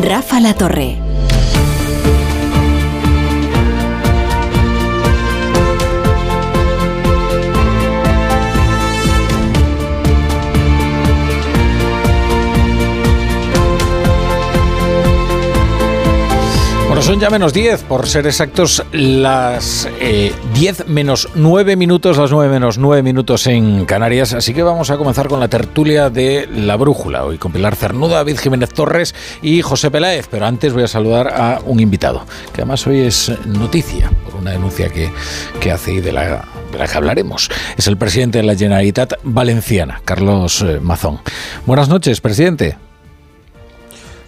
Rafa La Torre. Son ya menos 10, por ser exactos, las 10 eh, menos 9 minutos, las 9 menos 9 minutos en Canarias. Así que vamos a comenzar con la tertulia de La Brújula, hoy con Pilar Cernuda, David Jiménez Torres y José Peláez. Pero antes voy a saludar a un invitado, que además hoy es noticia por una denuncia que, que hace y de la de la que hablaremos. Es el presidente de la Generalitat Valenciana, Carlos eh, Mazón. Buenas noches, presidente.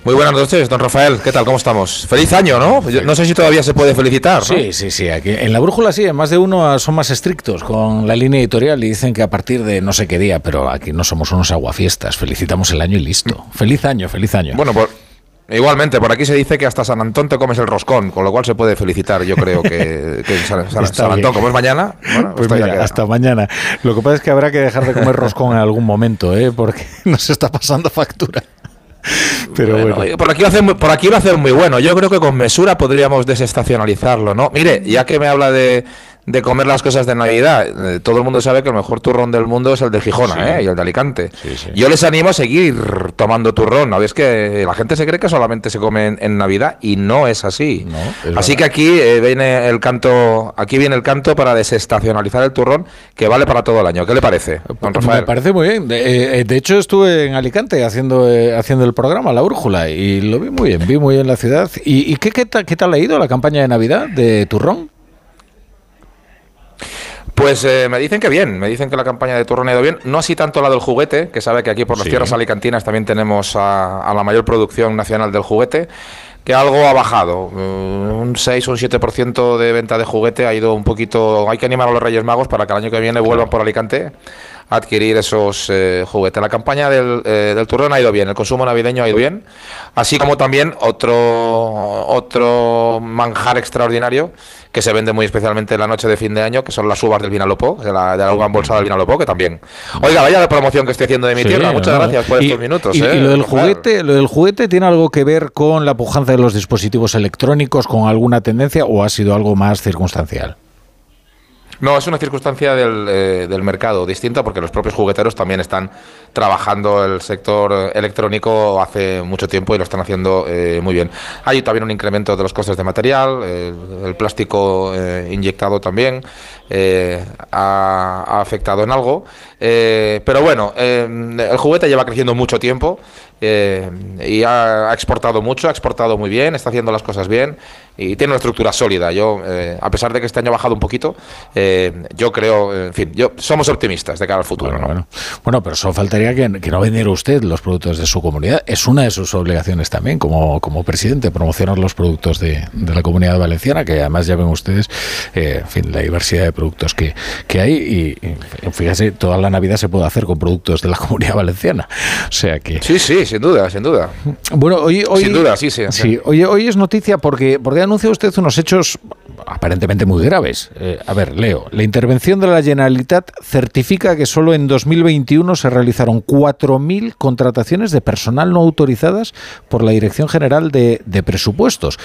Muy buenas noches, don Rafael. ¿Qué tal? ¿Cómo estamos? Feliz año, ¿no? no sé si todavía se puede felicitar. Sí, sí, sí. Aquí, en la brújula sí, en más de uno son más estrictos con la línea editorial y dicen que a partir de no sé qué día, pero aquí no somos unos aguafiestas. Felicitamos el año y listo. Feliz año, feliz año. Bueno, por, Igualmente, por aquí se dice que hasta San Antón te comes el roscón, con lo cual se puede felicitar, yo creo que, San, Antón, como es mañana, pues hasta mañana. Lo que pasa es que habrá que dejar de comer roscón en algún momento, ¿eh? porque nos está pasando factura. Pero bueno, Por, aquí lo hacen, por aquí lo hacen muy bueno. Yo creo que con mesura podríamos desestacionalizarlo, ¿no? Mire, ya que me habla de, de comer las cosas de Navidad. Eh, todo el mundo sabe que el mejor turrón del mundo es el de Gijona ¿eh? y el de Alicante. Yo les animo a seguir tomando turrón. ¿no? Es que la gente se cree que solamente se come en, Navidad y no es así. así que aquí eh, viene el canto, aquí viene el canto para desestacionalizar el turrón que vale para todo el año. ¿Qué le parece, Me parece muy bien. De, hecho estuve en Alicante haciendo haciendo el programa La Úrjula y lo vi muy bien, vi muy bien la ciudad. ¿Y, qué, qué, qué tal ha ido la campaña de Navidad de turrón? Pues eh, me dicen que bien, me dicen que la campaña de turrón ha ido bien, no así tanto la del juguete, que sabe que aquí por las tierras alicantinas también tenemos a, la mayor producción nacional del juguete, que algo ha bajado, eh, un 6 o un 7% de venta de juguete ha ido un poquito, hay que animar a los Reyes Magos para que el año que viene vuelvan por Alicante a adquirir esos eh, juguetes. La campaña del, del turrón ha ido bien, el consumo navideño ha ido bien, así como también otro, otro manjar extraordinario que se vende muy especialmente en la noche de fin de año, que son las uvas del Vinalopó, de la, de la uva embolsada del Vinalopó, que también. Oiga, vaya la promoción que estoy haciendo de mi tierra. Muchas gracias por estos minutos. Y, ¿eh? lo del juguete, lo del juguete tiene algo que ver con la pujanza de los dispositivos electrónicos, con alguna tendencia, o ha sido algo más circunstancial. No, es una circunstancia del, eh, del, mercado distinta porque los propios jugueteros también están trabajando el sector electrónico hace mucho tiempo y lo están haciendo eh, muy bien. Hay también un incremento de los costes de material, el plástico eh, inyectado también ha, afectado en algo, pero bueno, el juguete lleva creciendo mucho tiempo y ha, ha exportado mucho, ha exportado muy bien, está haciendo las cosas bien y tiene una estructura sólida. Yo, eh, a pesar de que este año ha bajado un poquito, eh, yo creo, en fin, yo somos optimistas de cara al futuro. Bueno, bueno. pero solo faltaría que, no vendiera usted los productos de su comunidad. Es una de sus obligaciones también como, como presidente, promocionar los productos de, la comunidad valenciana, que además ya ven ustedes, eh, en fin, la diversidad de productos que, que hay. Y, fíjese, toda la Navidad se puede hacer con productos de la comunidad valenciana. O sea que. Sí, sí, sin duda, sin duda. Bueno, hoy. hoy sin duda, sí, sí. sí hoy, hoy es noticia porque, porque anuncia usted unos hechos aparentemente muy graves. Eh, a ver, leo. La intervención de la Generalitat certifica que solo en 2021 se realizaron 4.000 contrataciones de personal no autorizadas por la Dirección General de, Presupuestos.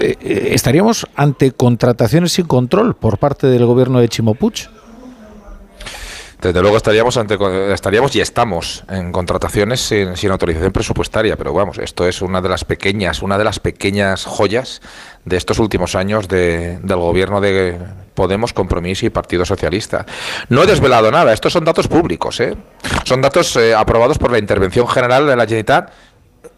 Eh, eh, ¿Estaríamos ante contrataciones sin control por parte del gobierno de Chimopuch? Desde luego estaríamos ante, estaríamos y estamos en contrataciones sin, autorización presupuestaria, pero vamos, esto es una de las pequeñas, una de las pequeñas joyas de estos últimos años del gobierno de Podemos, Compromiso y Partido Socialista. No he desvelado nada, estos son datos públicos, ¿eh? son datos eh, aprobados por la Intervención General de la Generalitat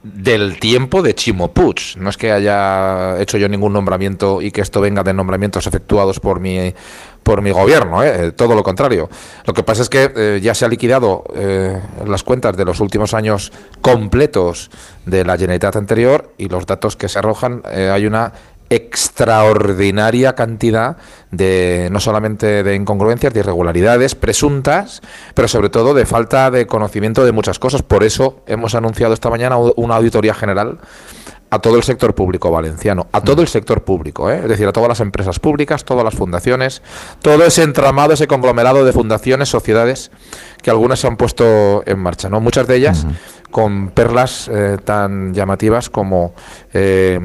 del tiempo de Chimo Puig. No es que haya hecho yo ningún nombramiento y que esto venga de nombramientos efectuados por mi por mi gobierno, ¿eh? todo lo contrario. Lo que pasa es que eh, ya se ha liquidado eh, las cuentas de los últimos años completos de la Generalitat anterior y los datos que se arrojan hay una extraordinaria cantidad de no solamente de incongruencias, de irregularidades presuntas, pero sobre todo de falta de conocimiento de muchas cosas. Por eso hemos anunciado esta mañana una auditoría general a todo el sector público valenciano, a todo el sector público, ¿eh? es decir, a todas las empresas públicas, todas las fundaciones, todo ese entramado, ese conglomerado de fundaciones, sociedades que algunas se han puesto en marcha, ¿no? Muchas de ellas con perlas eh, tan llamativas como eh,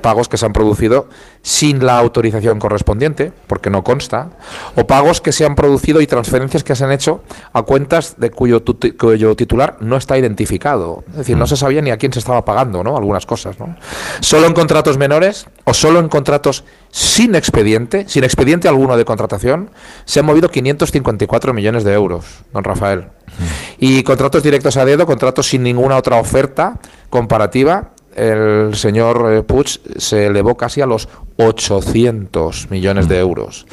pagos que se han producido sin la autorización correspondiente, porque no consta, o pagos que se han producido y transferencias que se han hecho a cuentas de cuyo, cuyo titular no está identificado. Es decir, no mm. se sabía ni a quién se estaba pagando, ¿no? Algunas cosas, ¿no? Solo en contratos menores o solo en contratos sin expediente, sin expediente alguno de contratación, se han movido 554 millones de euros, don Rafael. Mm. Y contratos directos a dedo, contratos sin ninguna otra oferta comparativa, el señor eh, Puig se elevó casi a los 800 millones de euros.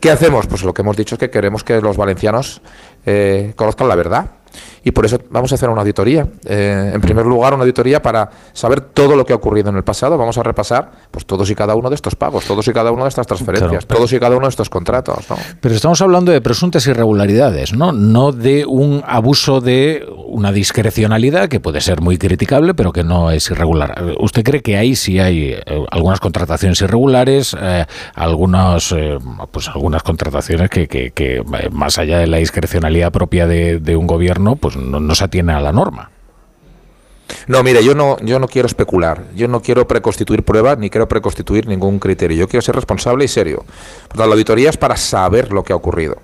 ¿Qué hacemos? Pues lo que hemos dicho es que queremos que los valencianos eh, conozcan la verdad y por eso vamos a hacer una auditoría. Eh, en primer lugar, una auditoría para saber todo lo que ha ocurrido en el pasado. Vamos a repasar pues todos y cada uno de estos pagos, todos y cada uno de estas transferencias, todos y cada uno de estos contratos. Pero estamos hablando de presuntas irregularidades, ¿no? No de un abuso de una discrecionalidad que puede ser muy criticable, pero que no es irregular. ¿Usted cree que ahí sí hay eh, algunas contrataciones irregulares, eh, algunos, pues algunas contrataciones que, que, más allá de la discrecionalidad propia de, de un gobierno, pues pues no, se atiene a la norma. No, mire, yo no, yo no quiero especular, yo no quiero preconstituir pruebas ni quiero preconstituir ningún criterio. Yo quiero ser responsable y serio. la auditoría es para saber lo que ha ocurrido.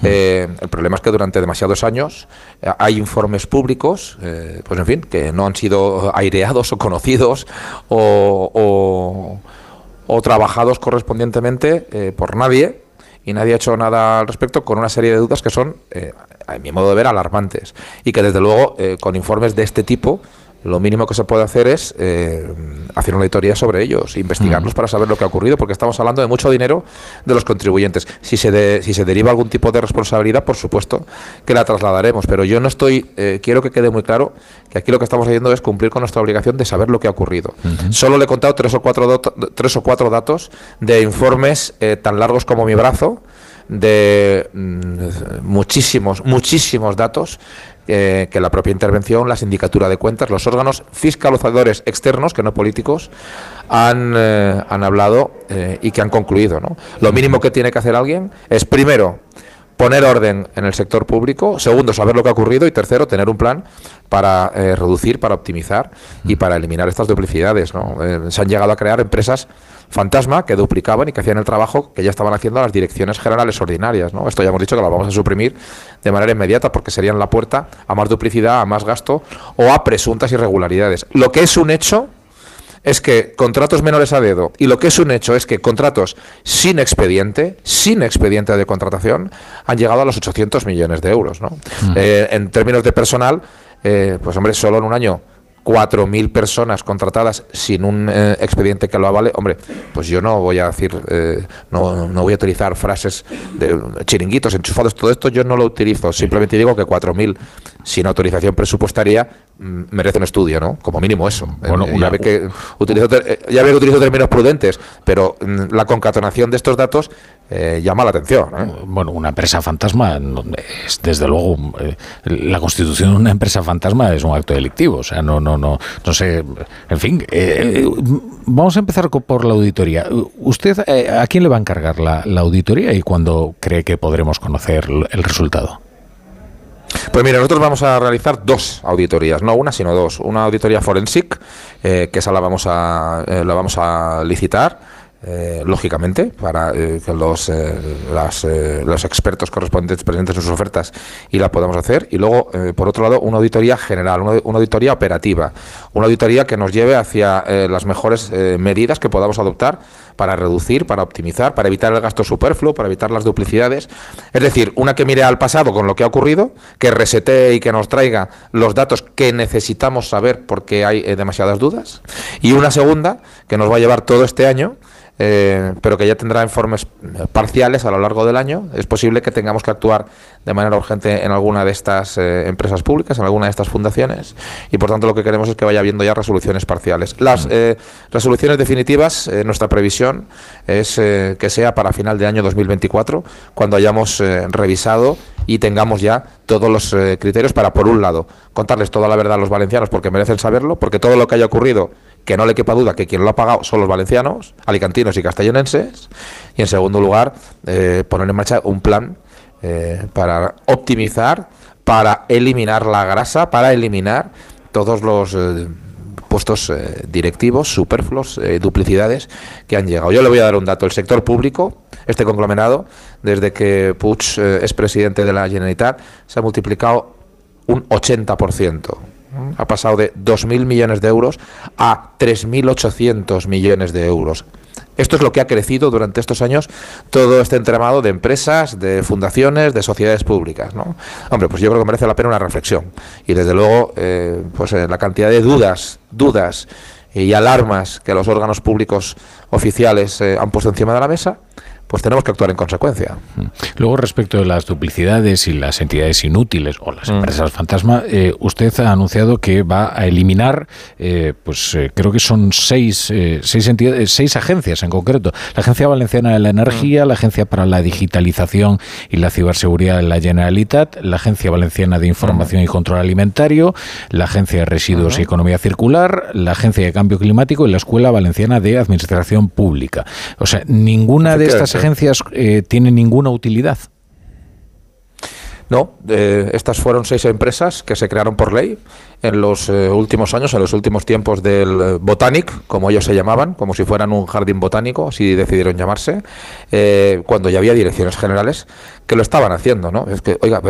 Mm. Eh, el problema es que durante demasiados años eh, hay informes públicos, eh, pues en fin, que no han sido aireados o conocidos o, o trabajados correspondientemente por nadie y nadie ha hecho nada al respecto con una serie de dudas que son, a mi modo de ver, alarmantes y que desde luego eh, con informes de este tipo lo mínimo que se puede hacer es eh, hacer una auditoría sobre ellos, investigarlos para saber lo que ha ocurrido, porque estamos hablando de mucho dinero de los contribuyentes. Si se, si se deriva algún tipo de responsabilidad, por supuesto que la trasladaremos, pero yo no estoy, eh, quiero que quede muy claro que aquí lo que estamos haciendo es cumplir con nuestra obligación de saber lo que ha ocurrido. Solo le he contado tres o cuatro, tres o cuatro datos de informes eh, tan largos como mi brazo, de mm, muchísimos, muchísimos datos que la propia intervención, la sindicatura de cuentas, los órganos fiscalizadores externos, que no políticos, han, eh, han hablado eh, y que han concluido. ¿no? Lo mínimo que tiene que hacer alguien es, primero, poner orden en el sector público, segundo, saber lo que ha ocurrido y tercero, tener un plan para eh, reducir, para optimizar y para eliminar estas duplicidades. ¿no? se han llegado a crear empresas fantasma que duplicaban y que hacían el trabajo que ya estaban haciendo las direcciones generales ordinarias. ¿no? Esto ya hemos dicho que lo vamos a suprimir de manera inmediata porque serían la puerta a más duplicidad, a más gasto o a presuntas irregularidades. Lo que es un hecho es que contratos menores a dedo y lo que es un hecho es que contratos sin expediente, sin expediente de contratación, han llegado a los 800 millones de euros. ¿no? Mm. Eh, en términos de personal, eh, pues hombre, solo en un año 4.000 personas contratadas sin un eh, expediente que lo avale, hombre, pues yo no voy a decir, eh, no, no, voy a utilizar frases de chiringuitos, enchufados, todo esto yo no lo utilizo, simplemente digo que 4.000 sin autorización presupuestaria merece un estudio, ¿no? Como mínimo eso. Bueno, ya, ve que utilizo, ya ve que utilizo términos prudentes, pero mm, la concatenación de estos datos eh, llama la atención. ¿eh? Bueno, una empresa fantasma es desde luego eh, la constitución de una empresa fantasma es un acto delictivo, o sea, no no no no sé, en fin, vamos a empezar por la auditoría. ¿Usted a quién le va a encargar la, auditoría y cuándo cree que podremos conocer el resultado? Pues mira, nosotros vamos a realizar dos auditorías, no una, sino dos. Una auditoría forensic, que esa la vamos a, la vamos a licitar eh, lógicamente, para eh, que los, eh, los expertos correspondientes presenten sus ofertas y la podamos hacer. Y luego, por otro lado, una auditoría general, una, auditoría operativa, una auditoría que nos lleve hacia las mejores medidas que podamos adoptar para reducir, para optimizar, para evitar el gasto superfluo, para evitar las duplicidades. Es decir, una que mire al pasado con lo que ha ocurrido, que resete y que nos traiga los datos que necesitamos saber porque hay demasiadas dudas. Y una segunda que nos va a llevar todo este año eh, pero que ya tendrá informes parciales a lo largo del año. Es posible que tengamos que actuar de manera urgente en alguna de estas eh, empresas públicas, en alguna de estas fundaciones, y por tanto lo que queremos es que vaya habiendo ya resoluciones parciales. Las eh, resoluciones definitivas, nuestra previsión es que sea para final de año 2024, cuando hayamos revisado y tengamos ya todos los criterios para, por un lado, contarles toda la verdad a los valencianos porque merecen saberlo, porque todo lo que haya ocurrido que no le quepa duda que quien lo ha pagado son los valencianos, alicantinos y castellonenses, y en segundo lugar, eh, poner en marcha un plan eh, para optimizar, para eliminar la grasa, para eliminar todos los eh, puestos eh, directivos, superfluos, duplicidades que han llegado. Yo le voy a dar un dato. El sector público, este conglomerado, desde que Puig es presidente de la Generalitat, se ha multiplicado un 80%. Ha pasado de 2.000 millones de euros a 3.800 millones de euros. Esto es lo que ha crecido durante estos años todo este entramado de empresas, de fundaciones, de sociedades públicas. ¿no? Hombre, pues yo creo que merece la pena una reflexión. Y desde luego, eh, pues eh, la cantidad de dudas, dudas y alarmas que los órganos públicos oficiales eh, han puesto encima de la mesa, pues tenemos que actuar en consecuencia. Mm. Luego, respecto de las duplicidades y las entidades inútiles o las mm. empresas fantasma, eh, usted ha anunciado que va a eliminar, eh, pues eh, creo que son seis, seis entidades, seis agencias en concreto. La Agencia Valenciana de la Energía, mm. la Agencia para la Digitalización y la Ciberseguridad de la Generalitat, la Agencia Valenciana de Información y Control Alimentario, la Agencia de Residuos y Economía Circular, la Agencia de Cambio Climático y la Escuela Valenciana de Administración Pública. O sea, ninguna de estas agencias eh, tienen ninguna utilidad. No, eh, estas fueron seis empresas que se crearon por ley en los eh, últimos años, en los últimos tiempos del eh, Botanic, como ellos se llamaban, como si fueran un jardín botánico, así decidieron llamarse, cuando ya había direcciones generales que lo estaban haciendo, ¿no? Es que, oiga,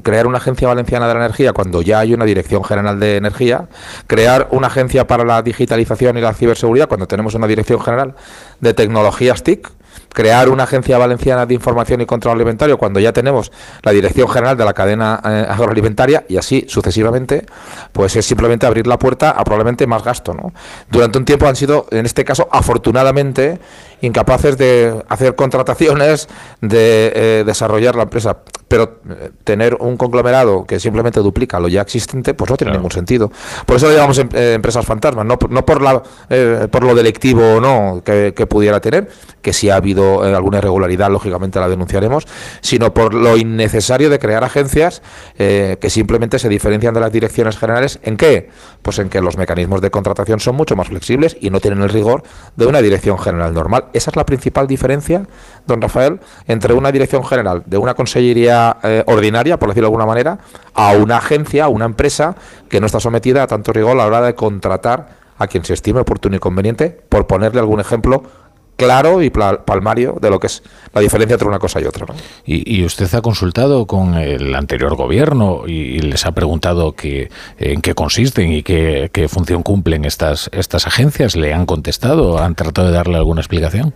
crear una agencia valenciana de la energía cuando ya hay una dirección general de energía, crear una agencia para la digitalización y la ciberseguridad cuando tenemos una dirección general de tecnologías TIC, crear una agencia valenciana de información y control alimentario cuando ya tenemos la dirección general de la cadena eh, agroalimentaria y así sucesivamente, pues es simplemente abrir la puerta a probablemente más gasto. ¿no? Durante un tiempo han sido, en este caso, afortunadamente, incapaces de hacer contrataciones, de eh, desarrollar la empresa. Pero eh, tener un conglomerado que simplemente duplica lo ya existente, pues no tiene ningún sentido. Por eso le llamamos em, empresas fantasmas, no, no por, la, por lo delictivo o no que, que pudiera tener, que si ha habido eh, alguna irregularidad, lógicamente la denunciaremos, sino por lo innecesario de crear agencias eh, que simplemente se diferencian de las direcciones generales. ¿En qué? Pues en que los mecanismos de contratación son mucho más flexibles y no tienen el rigor de una dirección general normal. Esa es la principal diferencia, don Rafael, entre una dirección general de una consellería eh, ordinaria, por decirlo de alguna manera, a una agencia, a una empresa que no está sometida a tanto rigor a la hora de contratar a quien se estime oportuno y conveniente, por ponerle algún ejemplo claro y palmario de lo que es la diferencia entre una cosa y otra. ¿Y, usted ha consultado con el anterior gobierno y, les ha preguntado que, en qué consisten y qué, qué, función cumplen estas, estas agencias? ¿Le han contestado? ¿Han tratado de darle alguna explicación?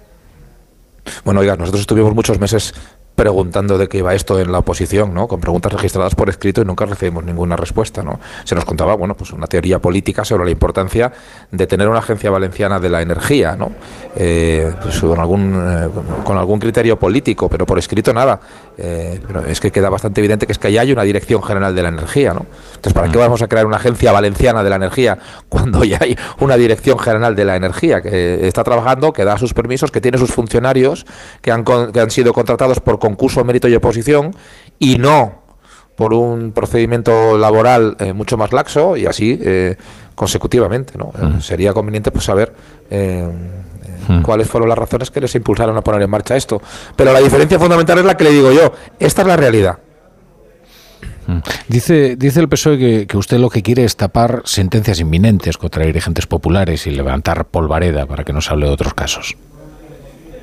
Bueno, oiga, nosotros estuvimos muchos meses preguntando de qué iba esto en la oposición, ¿no? Con preguntas registradas por escrito y nunca recibimos ninguna respuesta, ¿no? Se nos contaba, bueno, pues una teoría política sobre la importancia de tener una agencia valenciana de la energía, ¿no? Eh, pues con algún eh, con algún criterio político, pero por escrito nada. Eh, pero es que queda bastante evidente que es que ya hay una dirección general de la energía, ¿no? Entonces, ¿para qué vamos a crear una agencia valenciana de la energía cuando ya hay una dirección general de la energía que está trabajando, que da sus permisos, que tiene sus funcionarios, que han, que han sido contratados por concurso, mérito y oposición y no por un procedimiento laboral eh, mucho más laxo y así eh, consecutivamente. ¿no? Eh, sería conveniente pues saber cuáles fueron las razones que les impulsaron a poner en marcha esto. Pero la diferencia fundamental es la que le digo yo. Esta es la realidad. Dice, dice el PSOE que, que, usted lo que quiere es tapar sentencias inminentes contra dirigentes populares y levantar polvareda para que no se hable de otros casos.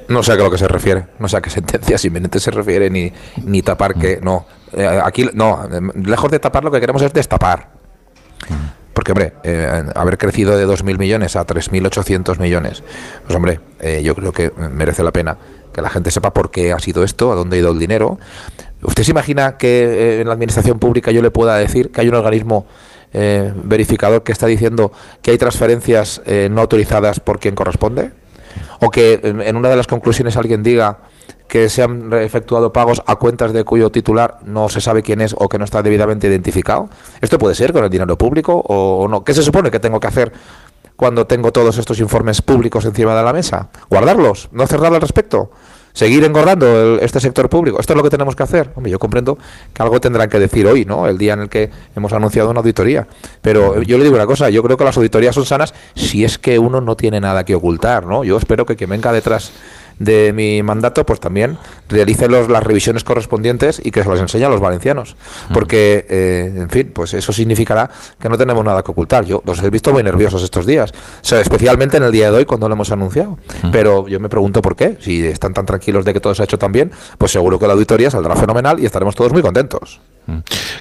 No sé a lo que se refiere, no sé a qué sentencias inminentes se refiere, ni, ni tapar que. No, eh, aquí no, lejos de tapar lo que queremos es destapar. Porque, hombre, eh, haber crecido de 2.000 millones a 3.800 millones, pues, hombre, eh, yo creo que merece la pena que la gente sepa por qué ha sido esto, a dónde ha ido el dinero. ¿Usted se imagina que en la administración pública yo le pueda decir que hay un organismo verificador que está diciendo que hay transferencias no autorizadas por quien corresponde? O que en una de las conclusiones alguien diga que se han efectuado pagos a cuentas de cuyo titular no se sabe quién es o que no está debidamente identificado. ¿Esto puede ser con el dinero público o no? ¿Qué se supone que tengo que hacer cuando tengo todos estos informes públicos encima de la mesa? ¿Guardarlos? ¿No hacer nada al respecto? Seguir engordando este sector público. Esto es lo que tenemos que hacer. Hombre, yo comprendo que algo tendrán que decir hoy, ¿no? El día en el que hemos anunciado una auditoría. Pero yo le digo una cosa, yo creo que las auditorías son sanas si es que uno no tiene nada que ocultar, ¿no? Yo espero que quien venga detrás de mi mandato, pues también realice los, las revisiones correspondientes y que se las enseñe a los valencianos. Porque, eh, en fin, pues eso significará que no tenemos nada que ocultar. Yo los he visto muy nerviosos estos días, o sea, especialmente en el día de hoy cuando lo hemos anunciado. Pero yo me pregunto por qué. Si están tan tranquilos de que todo se ha hecho tan bien, pues seguro que la auditoría saldrá fenomenal y estaremos todos muy contentos.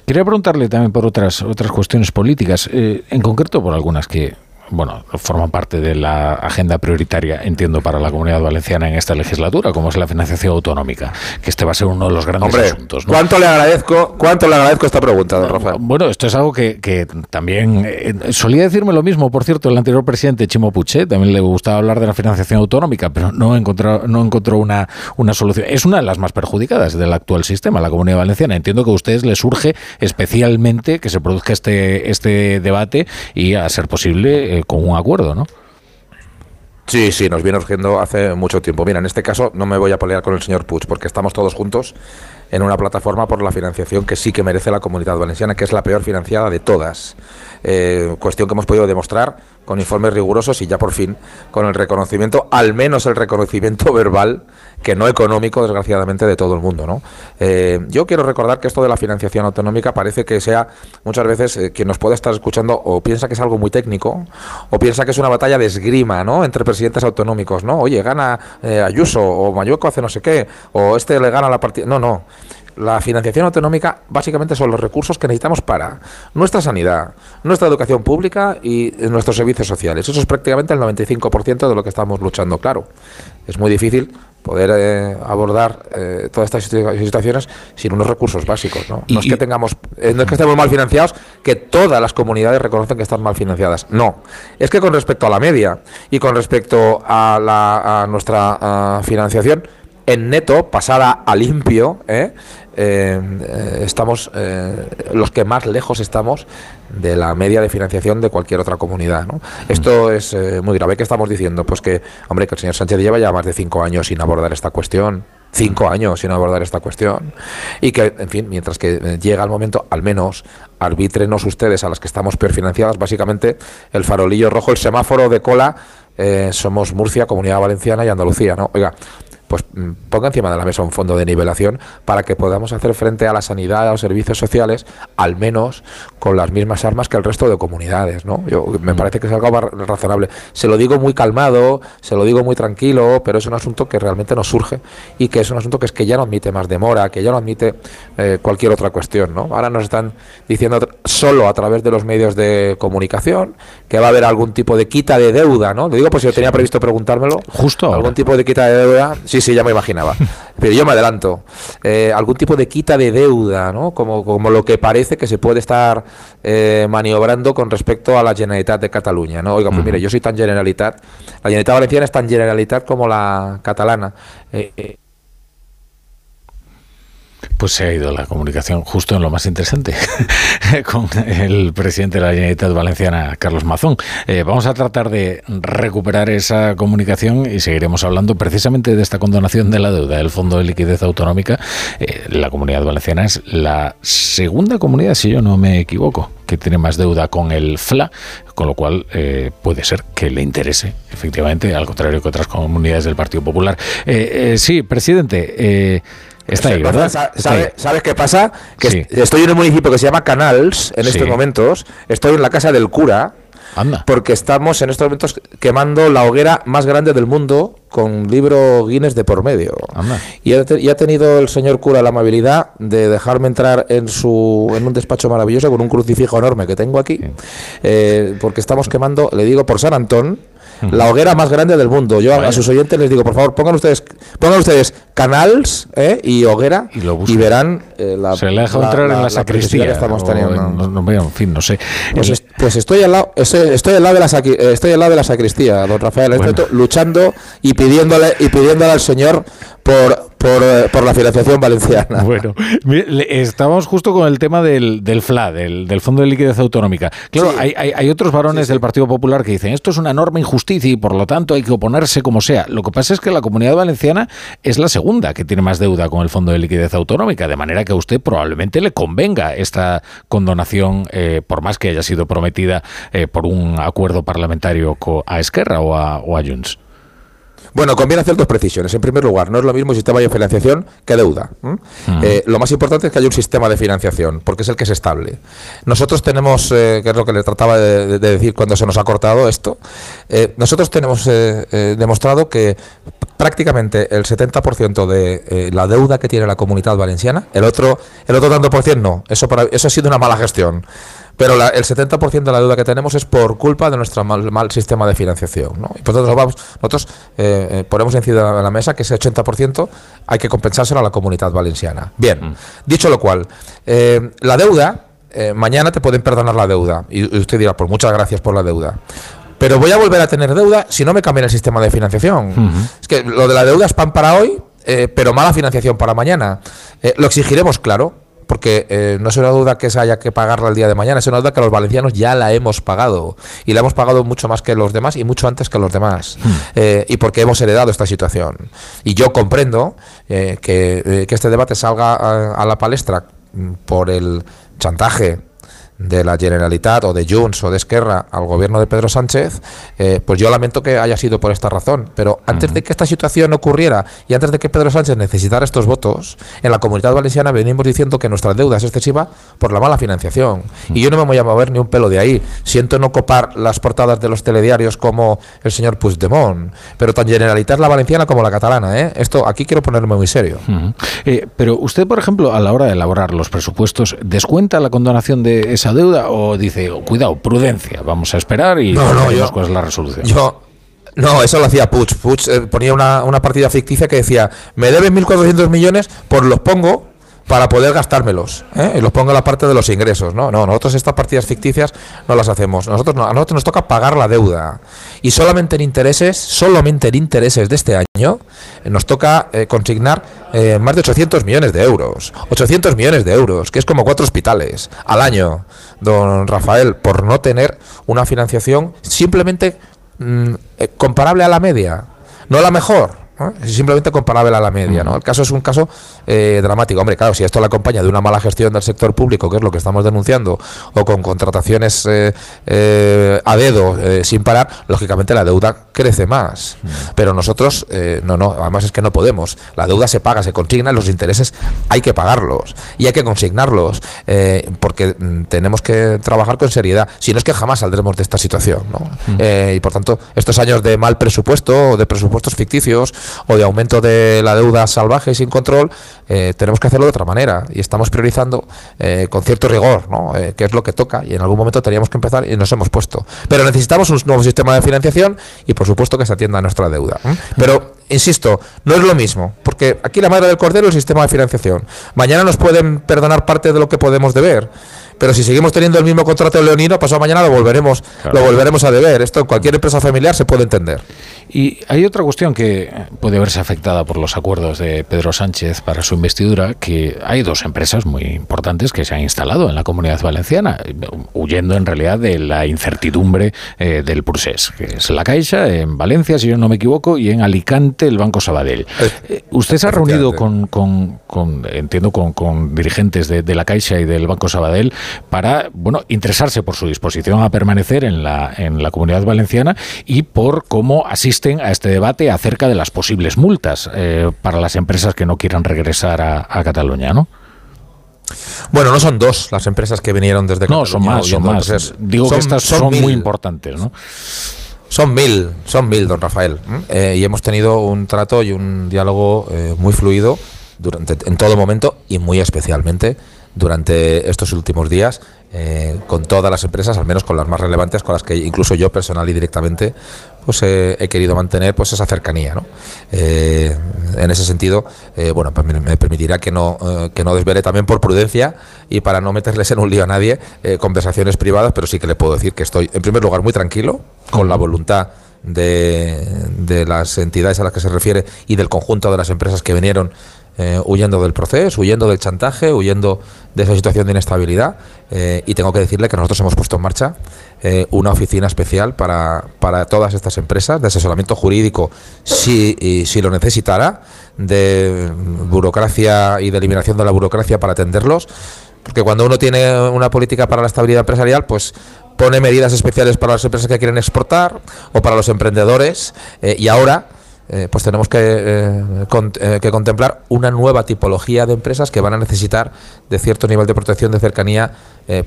Quería preguntarle también por otras otras cuestiones políticas, eh, en concreto por algunas que bueno, forman parte de la agenda prioritaria, entiendo, para la comunidad valenciana en esta legislatura, como es la financiación autonómica, que este va a ser uno de los grandes asuntos. ¿cuánto le agradezco, cuánto le agradezco esta pregunta, don Rafael? Bueno, esto es algo que, también eh, solía decirme lo mismo, por cierto, el anterior presidente Chimo Puché, también le gustaba hablar de la financiación autonómica, pero no encontró, no encontró una, una solución. Es una de las más perjudicadas del actual sistema, la comunidad valenciana. Entiendo que a ustedes les surge especialmente que se produzca este, este debate y, a ser posible, eh, con un acuerdo, ¿no? Sí, sí, nos viene urgiendo hace mucho tiempo. Mira, en este caso no me voy a pelear con el señor Puig porque estamos todos juntos en una plataforma por la financiación que sí que merece la comunidad valenciana, que es la peor financiada de todas. Eh, cuestión que hemos podido demostrar con informes rigurosos y ya por fin con el reconocimiento, al menos el reconocimiento verbal, que no económico, desgraciadamente, de todo el mundo. ¿no? Eh, yo quiero recordar que esto de la financiación autonómica parece que sea muchas veces eh, quien nos puede estar escuchando o piensa que es algo muy técnico o piensa que es una batalla de esgrima ¿no? entre presidentes autonómicos. ¿no? Oye, gana Ayuso o Mayueco hace no sé qué o este le gana la partida. No, no. La financiación autonómica básicamente son los recursos que necesitamos para nuestra sanidad, nuestra educación pública y nuestros servicios sociales. Eso es prácticamente el 95% de lo que estamos luchando. Claro, es muy difícil poder eh, abordar eh, todas estas situaciones sin unos recursos básicos. No, no es que tengamos, eh, no es que estemos mal financiados, que todas las comunidades reconocen que están mal financiadas. No, es que con respecto a la media y con respecto a, la, a nuestra financiación en neto, pasada a limpio, ¿eh? Eh, eh, estamos eh, los que más lejos estamos de la media de financiación de cualquier otra comunidad. ¿no? Esto es muy grave. ¿Qué estamos diciendo? Pues que, hombre, que el señor Sánchez lleva ya más de cinco años sin abordar esta cuestión. Cinco años sin abordar esta cuestión. Y que, en fin, mientras que llega el momento, al menos arbítrenos ustedes a las que estamos peor financiadas. Básicamente, el farolillo rojo, el semáforo de cola, somos Murcia, Comunidad Valenciana y Andalucía. ¿no? Oiga, pues mm, ponga encima de la mesa un fondo de nivelación para que podamos hacer frente a la sanidad, a los servicios sociales, al menos con las mismas armas que el resto de comunidades, ¿no? Yo, me mm. parece que es algo razonable. Se lo digo muy calmado, se lo digo muy tranquilo, pero es un asunto que realmente nos surge y que es un asunto que es que ya no admite más demora, que ya no admite eh, cualquier otra cuestión, ¿no? Ahora nos están diciendo solo a través de los medios de comunicación que va a haber algún tipo de quita de deuda, ¿no? Lo digo pues si yo tenía previsto preguntármelo. Justo. Algún tipo de quita de deuda. Sí, sí, ya me imaginaba. Pero yo me adelanto. Eh, algún tipo de quita de deuda, ¿no? Como, como lo que parece que se puede estar eh, maniobrando con respecto a la Generalitat de Cataluña, ¿no? Oiga, pues mire, yo soy tan Generalitat, la Generalitat Valenciana es tan Generalitat como la catalana. Eh, pues se ha ido la comunicación justo en lo más interesante con el presidente de la Generalitat Valenciana, Carlos Mazón. Eh, vamos a tratar de recuperar esa comunicación y seguiremos hablando precisamente de esta condonación de la deuda del Fondo de Liquidez Autonómica. Eh, la Comunidad Valenciana es la segunda comunidad, si yo no me equivoco, que tiene más deuda con el FLA, con lo cual eh, puede ser que le interese, efectivamente, al contrario que otras comunidades del Partido Popular. sí, presidente. Está ahí, ¿verdad? ¿Sabes qué pasa? Que estoy en un municipio que se llama Canals en estos momentos. Estoy en la casa del cura. Anda. Porque estamos en estos momentos quemando la hoguera más grande del mundo con libro Guinness de por medio. Anda. Y, ha, tenido el señor cura la amabilidad de dejarme entrar en su en un despacho maravilloso con un crucifijo enorme que tengo aquí, eh, porque estamos quemando, le digo, por San Antón, la hoguera más grande del mundo. Yo a, sus oyentes les digo, por favor, pongan ustedes, pongan ustedes canals ¿eh? y hoguera y, verán eh, la. Se le deja entrar en la, sacristía. Que estamos teniendo. en fin, no sé. Pues, pues, estoy al lado, estoy, al lado de la estoy al lado de la sacristía, don Rafael, luchando y pidiéndole y pidiéndole al Señor por eh, por, la financiación valenciana. Bueno, estábamos justo con el tema del, del FLA, del, Fondo de Liquidez Autonómica. Claro, hay, hay, otros varones del Partido Popular que dicen esto es una enorme injusticia y por lo tanto hay que oponerse como sea. Lo que pasa es que la comunidad valenciana es la segunda que tiene más deuda con el Fondo de Liquidez Autonómica, de manera que a usted probablemente le convenga esta condonación, eh, por más que haya sido prometida eh, por un acuerdo parlamentario a Esquerra o a, o a Junts. Bueno, conviene hacer dos precisiones. En primer lugar, no es lo mismo sistema de financiación que deuda. Eh, lo más importante es que haya un sistema de financiación, porque es el que es estable. Nosotros tenemos, eh, que es lo que le trataba de, decir cuando se nos ha cortado esto, eh, nosotros tenemos demostrado que prácticamente el 70% de la deuda que tiene la comunidad valenciana, el otro, el otro tanto por ciento no. Eso, para, eso ha sido una mala gestión. Pero el 70% de la deuda que tenemos es por culpa de nuestro mal, sistema de financiación. ¿no? Y por tanto, vamos, nosotros eh, eh, ponemos encima de la mesa que ese 80% hay que compensárselo a la comunidad valenciana. Bien, mm. dicho lo cual, eh, la deuda, mañana te pueden perdonar la deuda. Y, usted dirá, pues muchas gracias por la deuda pero voy a volver a tener deuda si no me cambian el sistema de financiación. Es que lo de la deuda es pan para hoy, pero mala financiación para mañana. lo exigiremos, claro, porque eh, no es una duda que se haya que pagarla el día de mañana, es una duda que los valencianos ya la hemos pagado y la hemos pagado mucho más que los demás y mucho antes que los demás hmm. eh, y porque hemos heredado esta situación. Y yo comprendo eh, que, este debate salga a la palestra mm, por el chantaje de la Generalitat o de Junts o de Esquerra al gobierno de Pedro Sánchez, eh, pues yo lamento que haya sido por esta razón. Pero antes de que esta situación ocurriera y antes de que Pedro Sánchez necesitara estos votos, en la comunidad valenciana venimos diciendo que nuestra deuda es excesiva por la mala financiación. Y yo no me voy a mover ni un pelo de ahí. Siento no copar las portadas de los telediarios como el señor Puigdemont, pero tan Generalitat la valenciana como la catalana. ¿eh? Esto aquí quiero ponerme muy serio. Eh, pero usted, por ejemplo, a la hora de elaborar los presupuestos, ¿descuenta la condonación de esa deuda o dice, cuidado, prudencia, vamos a esperar y no, no, yo, cuál es la resolución? Yo, no, eso lo hacía Puig. Puig eh, ponía una, una, partida ficticia que decía, me deben 1.400 millones, pues los pongo para poder gastármelos ¿eh? y los pongo en la parte de los ingresos. No, no, nosotros estas partidas ficticias no las hacemos. Nosotros a nosotros nos toca pagar la deuda y solamente en intereses, solamente en intereses de este año eh, nos toca eh, consignar eh, más de 800 millones de euros. 800 millones de euros, que es como cuatro hospitales al año, don Rafael, por no tener una financiación simplemente mm, comparable a la media, no la mejor simplemente comparable a la media. ¿no? El caso es un caso eh, dramático. Hombre, claro, si esto le acompaña de una mala gestión del sector público, que es lo que estamos denunciando, o con contrataciones eh, eh, a dedo sin parar, lógicamente la deuda crece más. Pero nosotros, no, no, además es que no podemos. La deuda se paga, se consigna, los intereses hay que pagarlos y hay que consignarlos, porque mm, tenemos que trabajar con seriedad. Si no es que jamás saldremos de esta situación. ¿no? y por tanto, estos años de mal presupuesto o de presupuestos ficticios, o de aumento de la deuda salvaje y sin control, eh, tenemos que hacerlo de otra manera y estamos priorizando eh, con cierto rigor, ¿no? Eh, que es lo que toca y en algún momento teníamos que empezar y nos hemos puesto. Pero necesitamos un nuevo sistema de financiación y por supuesto que se atienda a nuestra deuda. Pero, insisto, no es lo mismo, porque aquí la madre del cordero es el sistema de financiación. Mañana nos pueden perdonar parte de lo que podemos deber pero si seguimos teniendo el mismo contrato leonino, pasado mañana lo volveremos, lo volveremos a deber. Esto en cualquier empresa familiar se puede entender. Y hay otra cuestión que puede verse afectada por los acuerdos de Pedro Sánchez para su investidura, que hay dos empresas muy importantes que se han instalado en la comunidad valenciana, huyendo en realidad de la incertidumbre eh, del procés, que es la Caixa en Valencia, si yo no me equivoco, y en Alicante el Banco Sabadell. Eh, ¿Usted se ha reunido con, con, entiendo, con, con dirigentes de, de, la Caixa y del Banco Sabadell para, bueno, interesarse por su disposición a permanecer en la, en la comunidad valenciana y por cómo asiste a este debate acerca de las posibles multas eh, para las empresas que no quieran regresar a, Cataluña, ¿no? Bueno, no son dos las empresas que vinieron desde Cataluña. No, son más, son más. Digo que estas son, muy importantes, ¿no? Son mil, son mil, don Rafael. Eh, y hemos tenido un trato y un diálogo eh, muy fluido durante, en todo momento y muy especialmente durante estos últimos días eh, con todas las empresas, al menos con las más relevantes, con las que incluso yo personal y directamente pues he querido mantener pues esa cercanía. ¿no? Eh, en ese sentido, eh, bueno, pues me, permitirá que no, que no desvele también por prudencia y para no meterles en un lío a nadie conversaciones privadas, pero sí que le puedo decir que estoy, en primer lugar, muy tranquilo con la voluntad de, de las entidades a las que se refiere y del conjunto de las empresas que vinieron eh, huyendo del proceso, huyendo del chantaje, huyendo de esa situación de inestabilidad. Eh, y tengo que decirle que nosotros hemos puesto en marcha eh, una oficina especial para, para, todas estas empresas de asesoramiento jurídico, si, si lo necesitara, de burocracia y de eliminación de la burocracia para atenderlos. Porque cuando uno tiene una política para la estabilidad empresarial, pues pone medidas especiales para las empresas que quieren exportar o para los emprendedores. y ahora eh, pues tenemos que, eh, eh, que, contemplar una nueva tipología de empresas que van a necesitar de cierto nivel de protección de cercanía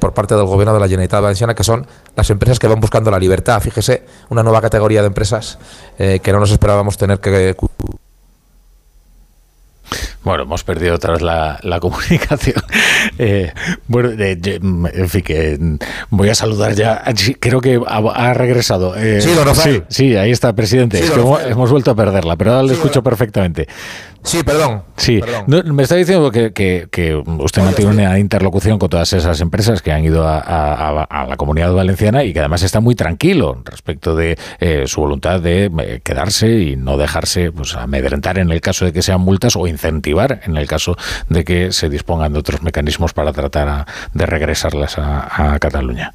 por parte del gobierno de la Generalitat Valenciana, que son las empresas que van buscando la libertad. Fíjese, una nueva categoría de empresas que no nos esperábamos tener que bueno, hemos perdido otra vez la, comunicación. Eh, bueno, en fin, que voy a saludar ya. Creo que ha, regresado. Eh, sí, sí, sí, ahí está, presidente. hemos, vuelto a perderla, pero ahora le escucho perfectamente. Sí, perdón. Sí, me está diciendo que, usted mantiene una interlocución con todas esas empresas que han ido a, la comunidad valenciana y que además está muy tranquilo respecto de eh, su voluntad de eh, quedarse y no dejarse pues, amedrentar en el caso de que sean multas o en el caso de que se dispongan de otros mecanismos para tratar de regresarlas a Cataluña.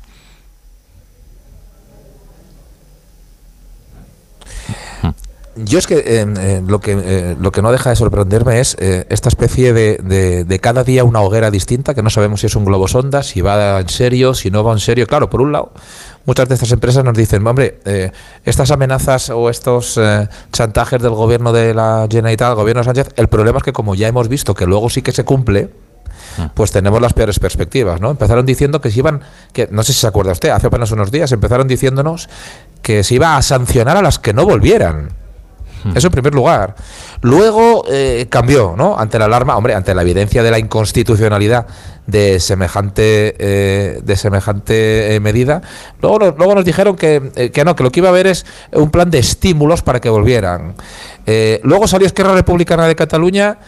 Yo es que eh, eh, lo que eh, lo que no deja de sorprenderme es esta especie de, de, cada día una hoguera distinta, que no sabemos si es un globo sonda, si va en serio, si no va en serio. Claro, por un lado, muchas de estas empresas nos dicen, hombre, estas amenazas o estos chantajes del gobierno de la Generalitat, del gobierno de Sánchez, el problema es que como ya hemos visto que luego sí que se cumple, ah. pues tenemos las peores perspectivas, ¿no? Empezaron diciendo que se iban, que no sé si se acuerda usted, hace apenas unos días empezaron diciéndonos que se iba a sancionar a las que no volvieran. Eso en primer lugar. Luego eh, cambió, ¿no? Ante la alarma, hombre, ante la evidencia de la inconstitucionalidad de semejante eh, de semejante eh, medida. Luego, luego nos dijeron que, que, no, que lo que iba a haber es un plan de estímulos para que volvieran. luego salió Esquerra Republicana de Cataluña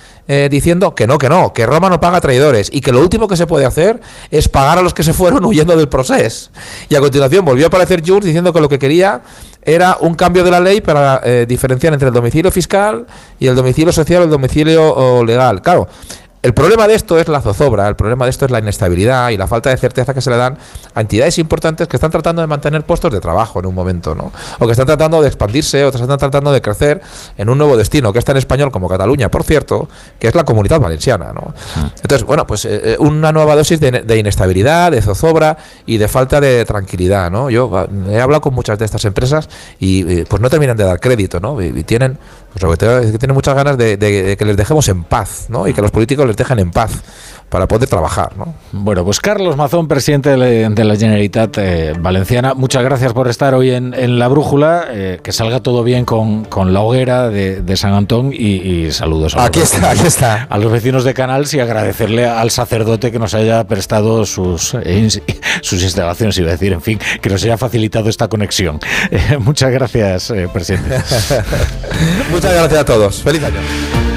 diciendo que no, que no, que Roma no paga traidores y que lo último que se puede hacer es pagar a los que se fueron huyendo del proceso. Y a continuación volvió a aparecer Junts diciendo que lo que quería era un cambio de la ley para eh, diferenciar entre el domicilio fiscal y el domicilio social o el domicilio legal. Claro, el problema de esto es la zozobra, el problema de esto es la inestabilidad y la falta de certeza que se le dan a entidades importantes que están tratando de mantener puestos de trabajo en un momento, ¿no? O que están tratando de expandirse o que están tratando de crecer en un nuevo destino, que está en español como Cataluña, por cierto, que es la comunidad valenciana, ¿no? Ah. Entonces, bueno, pues eh, eh, una nueva dosis de, inestabilidad, de zozobra y de falta de tranquilidad, ¿no? Yo ah, he hablado con muchas de estas empresas y pues no terminan de dar crédito, ¿no? Y, tienen, pues que tienen muchas ganas de, de, que les dejemos en paz, ¿no? Y que los políticos dejan en paz para poder trabajar. ¿no? Bueno, pues Carlos Mazón, presidente de la Generalitat eh, Valenciana, muchas gracias por estar hoy en, La Brújula, eh, que salga todo bien con, la hoguera de, San Antón y, saludos a, aquí los, está, aquí está. a los vecinos de Canals y agradecerle al sacerdote que nos haya prestado sus, eh, sus instalaciones, iba a decir, en fin, que nos haya facilitado esta conexión. muchas gracias, presidente. muchas gracias a todos. Feliz año.